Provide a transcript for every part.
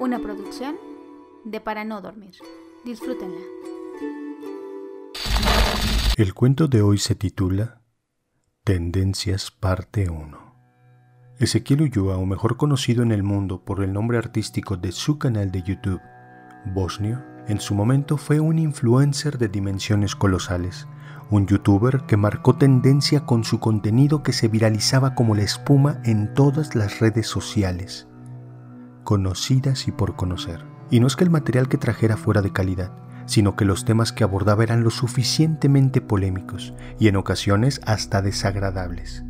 Una producción de Para no dormir. Disfrútenla. El cuento de hoy se titula Tendencias parte 1. Ezequiel Ulloa, o mejor conocido en el mundo por el nombre artístico de su canal de YouTube, Bosnio, en su momento fue un influencer de dimensiones colosales, un youtuber que marcó tendencia con su contenido que se viralizaba como la espuma en todas las redes sociales, conocidas y por conocer. Y no es que el material que trajera fuera de calidad, sino que los temas que abordaba eran lo suficientemente polémicos y en ocasiones hasta desagradables.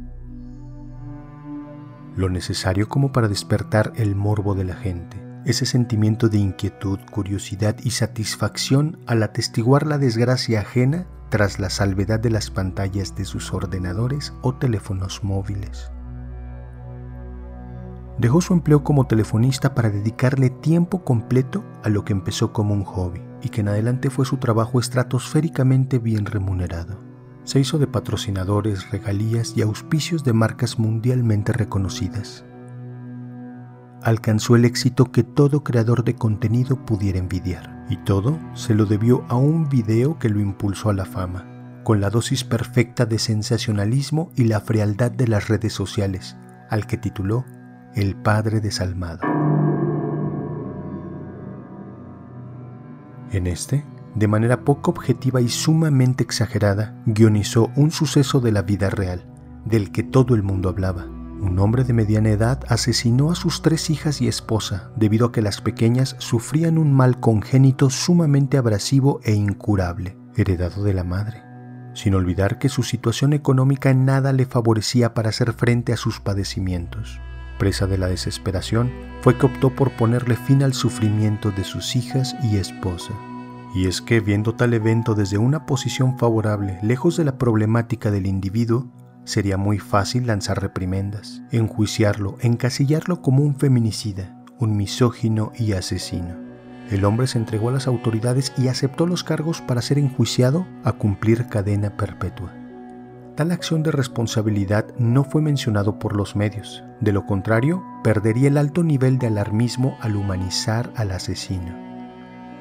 Lo necesario como para despertar el morbo de la gente, ese sentimiento de inquietud, curiosidad y satisfacción al atestiguar la desgracia ajena tras la salvedad de las pantallas de sus ordenadores o teléfonos móviles. Dejó su empleo como telefonista para dedicarle tiempo completo a lo que empezó como un hobby y que en adelante fue su trabajo estratosféricamente bien remunerado. Se hizo de patrocinadores, regalías y auspicios de marcas mundialmente reconocidas. Alcanzó el éxito que todo creador de contenido pudiera envidiar, y todo se lo debió a un video que lo impulsó a la fama, con la dosis perfecta de sensacionalismo y la frialdad de las redes sociales, al que tituló el padre desalmado. En este, de manera poco objetiva y sumamente exagerada, guionizó un suceso de la vida real, del que todo el mundo hablaba. Un hombre de mediana edad asesinó a sus tres hijas y esposa debido a que las pequeñas sufrían un mal congénito sumamente abrasivo e incurable, heredado de la madre, sin olvidar que su situación económica nada le favorecía para hacer frente a sus padecimientos presa de la desesperación, fue que optó por ponerle fin al sufrimiento de sus hijas y esposa. Y es que viendo tal evento desde una posición favorable, lejos de la problemática del individuo, sería muy fácil lanzar reprimendas, enjuiciarlo, encasillarlo como un feminicida, un misógino y asesino. El hombre se entregó a las autoridades y aceptó los cargos para ser enjuiciado a cumplir cadena perpetua. Tal acción de responsabilidad no fue mencionado por los medios, de lo contrario, perdería el alto nivel de alarmismo al humanizar al asesino.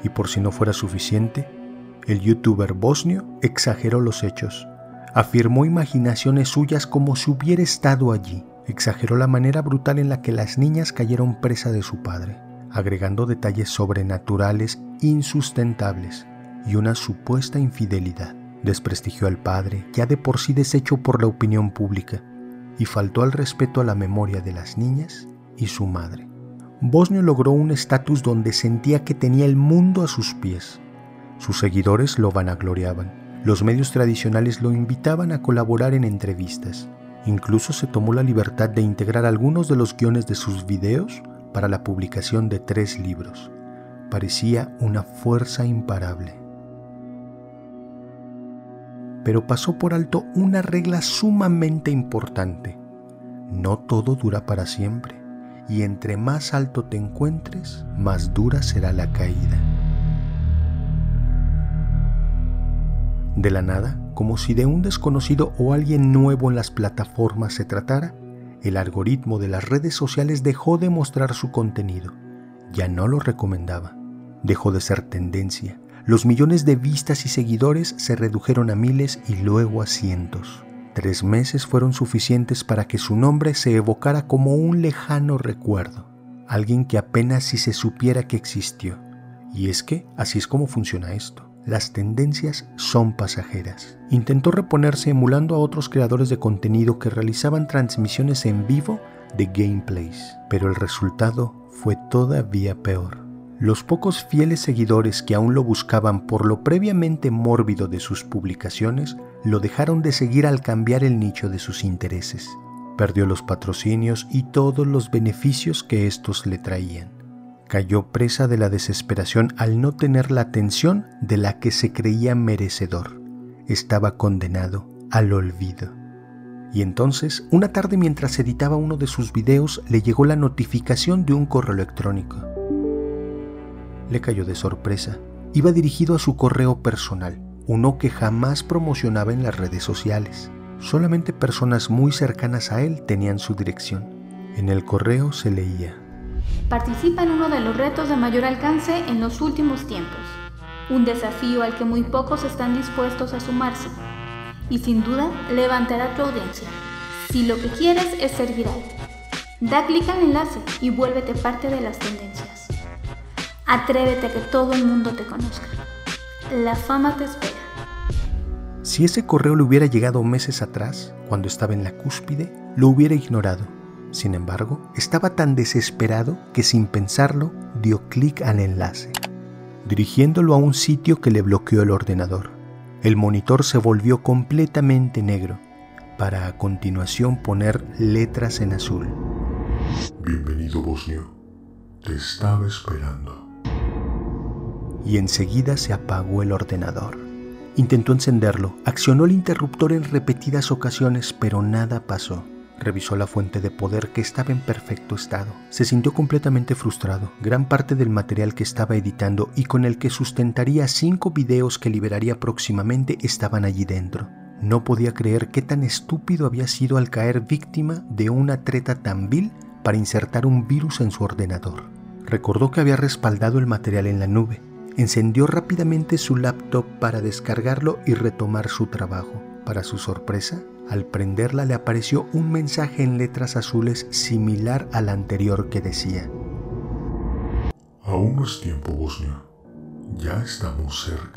Y por si no fuera suficiente, el youtuber bosnio exageró los hechos, afirmó imaginaciones suyas como si hubiera estado allí, exageró la manera brutal en la que las niñas cayeron presa de su padre, agregando detalles sobrenaturales insustentables y una supuesta infidelidad. Desprestigió al padre, ya de por sí deshecho por la opinión pública, y faltó al respeto a la memoria de las niñas y su madre. Bosnio logró un estatus donde sentía que tenía el mundo a sus pies. Sus seguidores lo vanagloriaban. Los medios tradicionales lo invitaban a colaborar en entrevistas. Incluso se tomó la libertad de integrar algunos de los guiones de sus videos para la publicación de tres libros. Parecía una fuerza imparable pero pasó por alto una regla sumamente importante. No todo dura para siempre, y entre más alto te encuentres, más dura será la caída. De la nada, como si de un desconocido o alguien nuevo en las plataformas se tratara, el algoritmo de las redes sociales dejó de mostrar su contenido. Ya no lo recomendaba. Dejó de ser tendencia los millones de vistas y seguidores se redujeron a miles y luego a cientos. Tres meses fueron suficientes para que su nombre se evocara como un lejano recuerdo, alguien que apenas si se supiera que existió. Y es que así es como funciona esto. Las tendencias son pasajeras. Intentó reponerse emulando a otros creadores de contenido que realizaban transmisiones en vivo de gameplays, pero el resultado fue todavía peor. Los pocos fieles seguidores que aún lo buscaban por lo previamente mórbido de sus publicaciones lo dejaron de seguir al cambiar el nicho de sus intereses. Perdió los patrocinios y todos los beneficios que estos le traían. Cayó presa de la desesperación al no tener la atención de la que se creía merecedor. Estaba condenado al olvido. Y entonces, una tarde mientras editaba uno de sus videos, le llegó la notificación de un correo electrónico le cayó de sorpresa. Iba dirigido a su correo personal, uno que jamás promocionaba en las redes sociales. Solamente personas muy cercanas a él tenían su dirección. En el correo se leía, Participa en uno de los retos de mayor alcance en los últimos tiempos, un desafío al que muy pocos están dispuestos a sumarse, y sin duda levantará tu audiencia, si lo que quieres es ser viral. Da clic al enlace y vuélvete parte de las tendencias. Atrévete a que todo el mundo te conozca. La fama te espera. Si ese correo le hubiera llegado meses atrás, cuando estaba en la cúspide, lo hubiera ignorado. Sin embargo, estaba tan desesperado que sin pensarlo dio clic al enlace, dirigiéndolo a un sitio que le bloqueó el ordenador. El monitor se volvió completamente negro, para a continuación poner letras en azul. Bienvenido, Bosnio. Te estaba esperando. Y enseguida se apagó el ordenador. Intentó encenderlo, accionó el interruptor en repetidas ocasiones, pero nada pasó. Revisó la fuente de poder que estaba en perfecto estado. Se sintió completamente frustrado. Gran parte del material que estaba editando y con el que sustentaría cinco videos que liberaría próximamente estaban allí dentro. No podía creer qué tan estúpido había sido al caer víctima de una treta tan vil para insertar un virus en su ordenador. Recordó que había respaldado el material en la nube. Encendió rápidamente su laptop para descargarlo y retomar su trabajo. Para su sorpresa, al prenderla le apareció un mensaje en letras azules similar al anterior que decía, Aún no es tiempo, Bosnia. Ya estamos cerca.